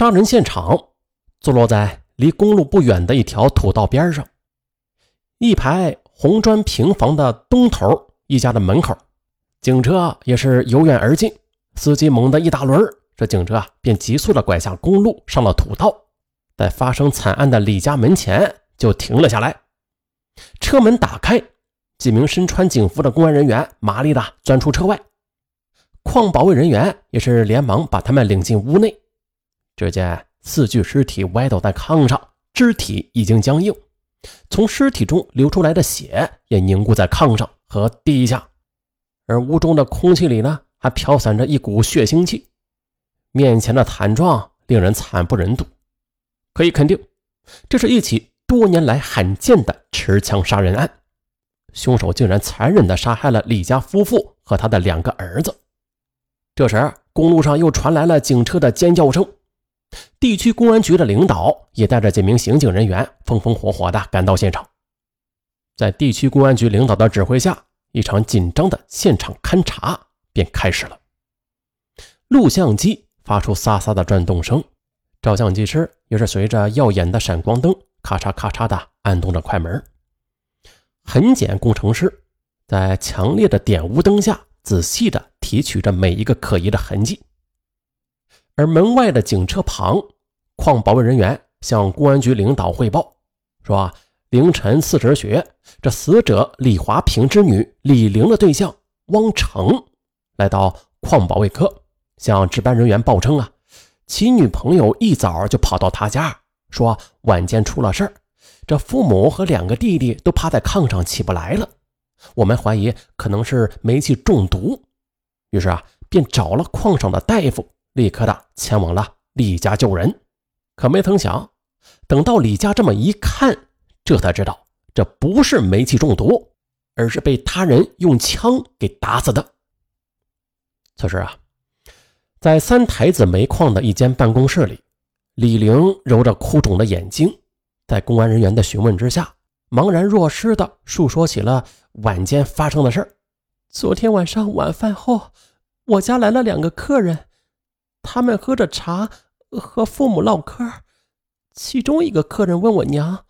杀人现场坐落在离公路不远的一条土道边上，一排红砖平房的东头一家的门口，警车也是由远而近，司机猛地一打轮，这警车啊便急速的拐下公路，上了土道，在发生惨案的李家门前就停了下来。车门打开，几名身穿警服的公安人员麻利的钻出车外，矿保卫人员也是连忙把他们领进屋内。只见四具尸体歪倒在炕上，肢体已经僵硬，从尸体中流出来的血也凝固在炕上和地下，而屋中的空气里呢，还飘散着一股血腥气。面前的惨状令人惨不忍睹，可以肯定，这是一起。多年来罕见的持枪杀人案，凶手竟然残忍地杀害了李家夫妇和他的两个儿子。这时，公路上又传来了警车的尖叫声，地区公安局的领导也带着几名刑警人员风风火火地赶到现场。在地区公安局领导的指挥下，一场紧张的现场勘查便开始了。录像机发出沙沙的转动声，照相机师也是随着耀眼的闪光灯。咔嚓咔嚓的按动着快门，痕检工程师在强烈的点雾灯下仔细的提取着每一个可疑的痕迹。而门外的警车旁，矿保卫人员向公安局领导汇报说：凌晨四时许，这死者李华平之女李玲的对象汪成来到矿保卫科，向值班人员报称啊，其女朋友一早就跑到他家。说晚间出了事儿，这父母和两个弟弟都趴在炕上起不来了。我们怀疑可能是煤气中毒，于是啊，便找了矿上的大夫，立刻的前往了李家救人。可没曾想，等到李家这么一看，这才知道这不是煤气中毒，而是被他人用枪给打死的。此时啊，在三台子煤矿的一间办公室里。李玲揉着哭肿的眼睛，在公安人员的询问之下，茫然若失的述说起了晚间发生的事儿。昨天晚上晚饭后，我家来了两个客人，他们喝着茶，和父母唠嗑。其中一个客人问我娘：“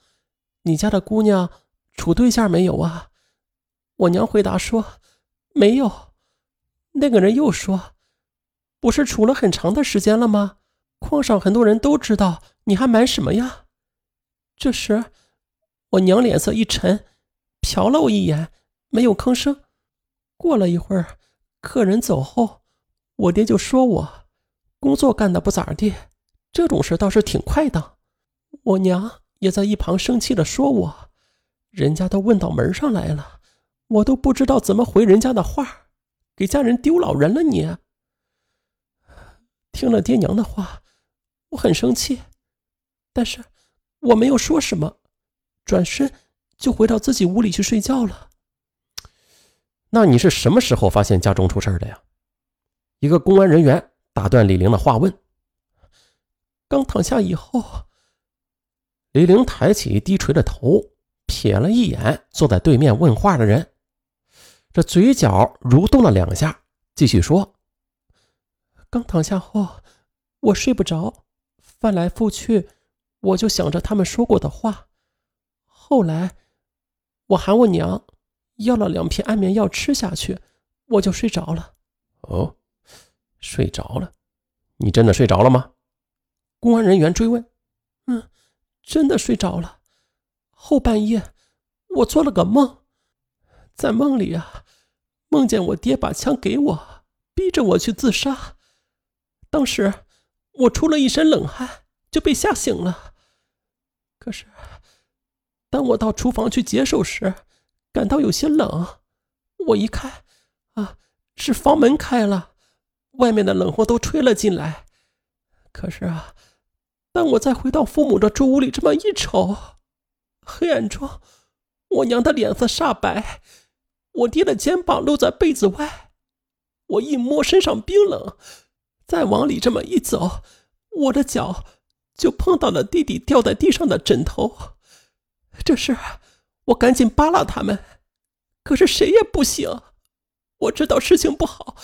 你家的姑娘处对象没有啊？”我娘回答说：“没有。”那个人又说：“不是处了很长的时间了吗？”矿上很多人都知道，你还瞒什么呀？这时，我娘脸色一沉，瞟了我一眼，没有吭声。过了一会儿，客人走后，我爹就说我工作干的不咋地，这种事倒是挺快的。我娘也在一旁生气的说我，人家都问到门上来了，我都不知道怎么回人家的话，给家人丢老人了。你听了爹娘的话。我很生气，但是我没有说什么，转身就回到自己屋里去睡觉了。那你是什么时候发现家中出事的呀？一个公安人员打断李玲的话问。刚躺下以后，李玲抬起低垂的头，瞥了一眼坐在对面问话的人，这嘴角蠕动了两下，继续说：“刚躺下后，我睡不着。”翻来覆去，我就想着他们说过的话。后来，我喊我娘要了两片安眠药吃下去，我就睡着了。哦，睡着了？你真的睡着了吗？公安人员追问。嗯，真的睡着了。后半夜，我做了个梦，在梦里啊，梦见我爹把枪给我，逼着我去自杀。当时。我出了一身冷汗，就被吓醒了。可是，当我到厨房去解手时，感到有些冷。我一看，啊，是房门开了，外面的冷风都吹了进来。可是啊，当我再回到父母的住屋里，这么一瞅，黑暗中，我娘的脸色煞白，我爹的肩膀露在被子外，我一摸身上冰冷。再往里这么一走，我的脚就碰到了弟弟掉在地上的枕头。这时，我赶紧扒拉他们，可是谁也不行。我知道事情不好，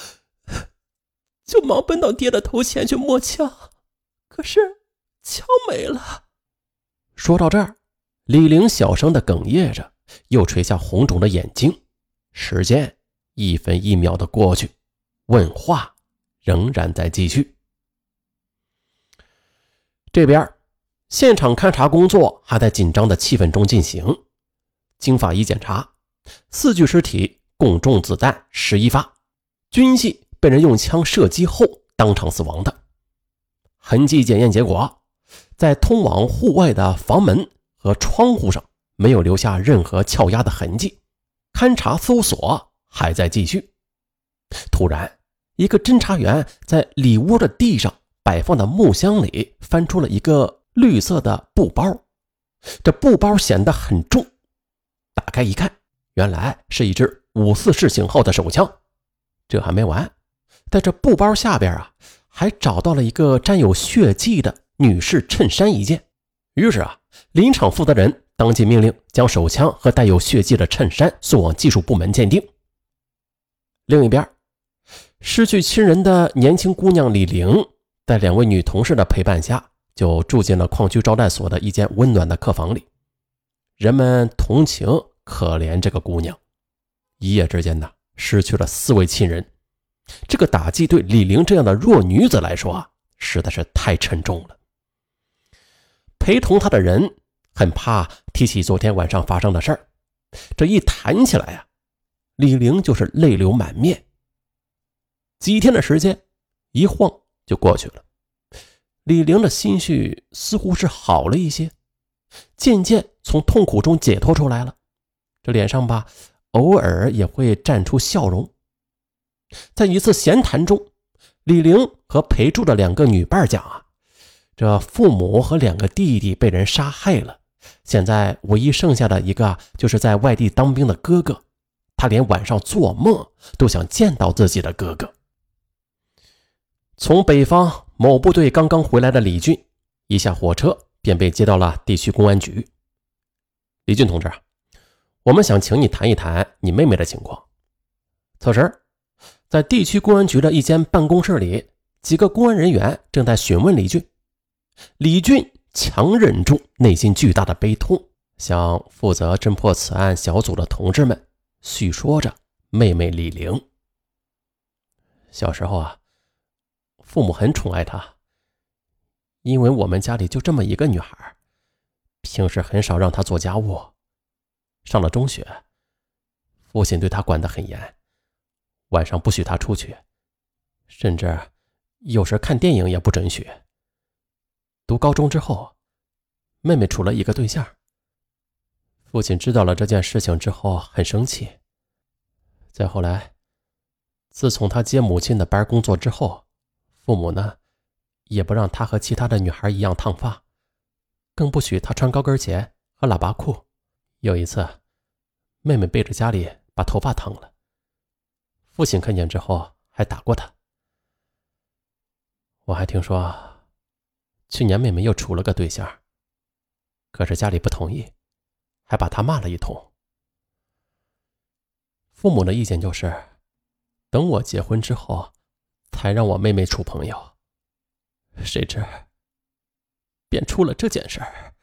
就忙奔到爹的头前去摸枪，可是枪没了。说到这儿，李玲小声的哽咽着，又垂下红肿的眼睛。时间一分一秒的过去，问话仍然在继续。这边，现场勘查工作还在紧张的气氛中进行。经法医检查，四具尸体共中子弹十一发，均系被人用枪射击后当场死亡的。痕迹检验结果，在通往户外的房门和窗户上没有留下任何撬压的痕迹。勘查搜索还在继续。突然，一个侦查员在里屋的地上摆放的木箱里翻出了一个绿色的布包，这布包显得很重。打开一看，原来是一支五四式型号的手枪。这还没完，在这布包下边啊，还找到了一个沾有血迹的女士衬衫一件。于是啊，林场负责人。当即命令将手枪和带有血迹的衬衫送往技术部门鉴定。另一边，失去亲人的年轻姑娘李玲，在两位女同事的陪伴下，就住进了矿区招待所的一间温暖的客房里。人们同情可怜这个姑娘，一夜之间呢，失去了四位亲人。这个打击对李玲这样的弱女子来说啊，实在是太沉重了。陪同她的人。很怕提起昨天晚上发生的事儿，这一谈起来呀，李玲就是泪流满面。几天的时间，一晃就过去了，李玲的心绪似乎是好了一些，渐渐从痛苦中解脱出来了。这脸上吧，偶尔也会绽出笑容。在一次闲谈中，李玲和陪住的两个女伴讲啊，这父母和两个弟弟被人杀害了。现在唯一剩下的一个，就是在外地当兵的哥哥。他连晚上做梦都想见到自己的哥哥。从北方某部队刚刚回来的李俊，一下火车便被接到了地区公安局。李俊同志，我们想请你谈一谈你妹妹的情况。此时，在地区公安局的一间办公室里，几个公安人员正在询问李俊。李俊。强忍住内心巨大的悲痛，向负责侦破此案小组的同志们叙说着妹妹李玲。小时候啊，父母很宠爱她，因为我们家里就这么一个女孩，平时很少让她做家务。上了中学，父亲对她管得很严，晚上不许她出去，甚至有时看电影也不准许。读高中之后，妹妹处了一个对象。父亲知道了这件事情之后很生气。再后来，自从他接母亲的班工作之后，父母呢也不让他和其他的女孩一样烫发，更不许他穿高跟鞋和喇叭裤。有一次，妹妹背着家里把头发烫了，父亲看见之后还打过他。我还听说。去年妹妹又处了个对象，可是家里不同意，还把她骂了一通。父母的意见就是，等我结婚之后，才让我妹妹处朋友。谁知，便出了这件事儿。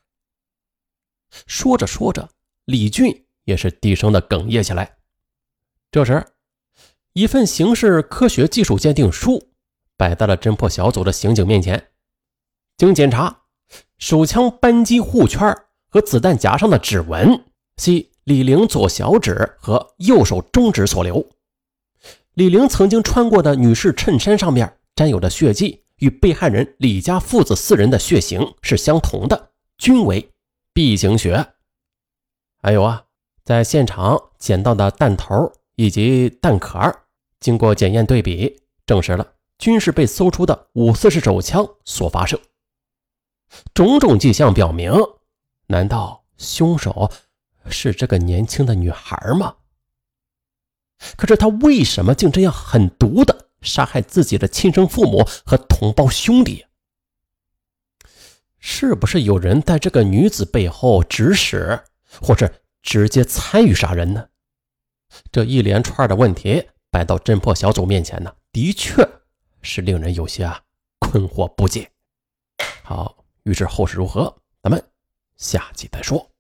说着说着，李俊也是低声的哽咽起来。这时，一份刑事科学技术鉴定书摆在了侦破小组的刑警面前。经检查，手枪扳机护圈和子弹夹上的指纹系李玲左小指和右手中指所留。李玲曾经穿过的女士衬衫上面沾有的血迹与被害人李家父子四人的血型是相同的，均为 B 型血。还有啊，在现场捡到的弹头以及弹壳，经过检验对比，证实了均是被搜出的五四式手枪所发射。种种迹象表明，难道凶手是这个年轻的女孩吗？可是他为什么竟这样狠毒的杀害自己的亲生父母和同胞兄弟？是不是有人在这个女子背后指使，或是直接参与杀人呢？这一连串的问题摆到侦破小组面前呢，的确是令人有些困惑不解。好。预知后事如何，咱们下集再说。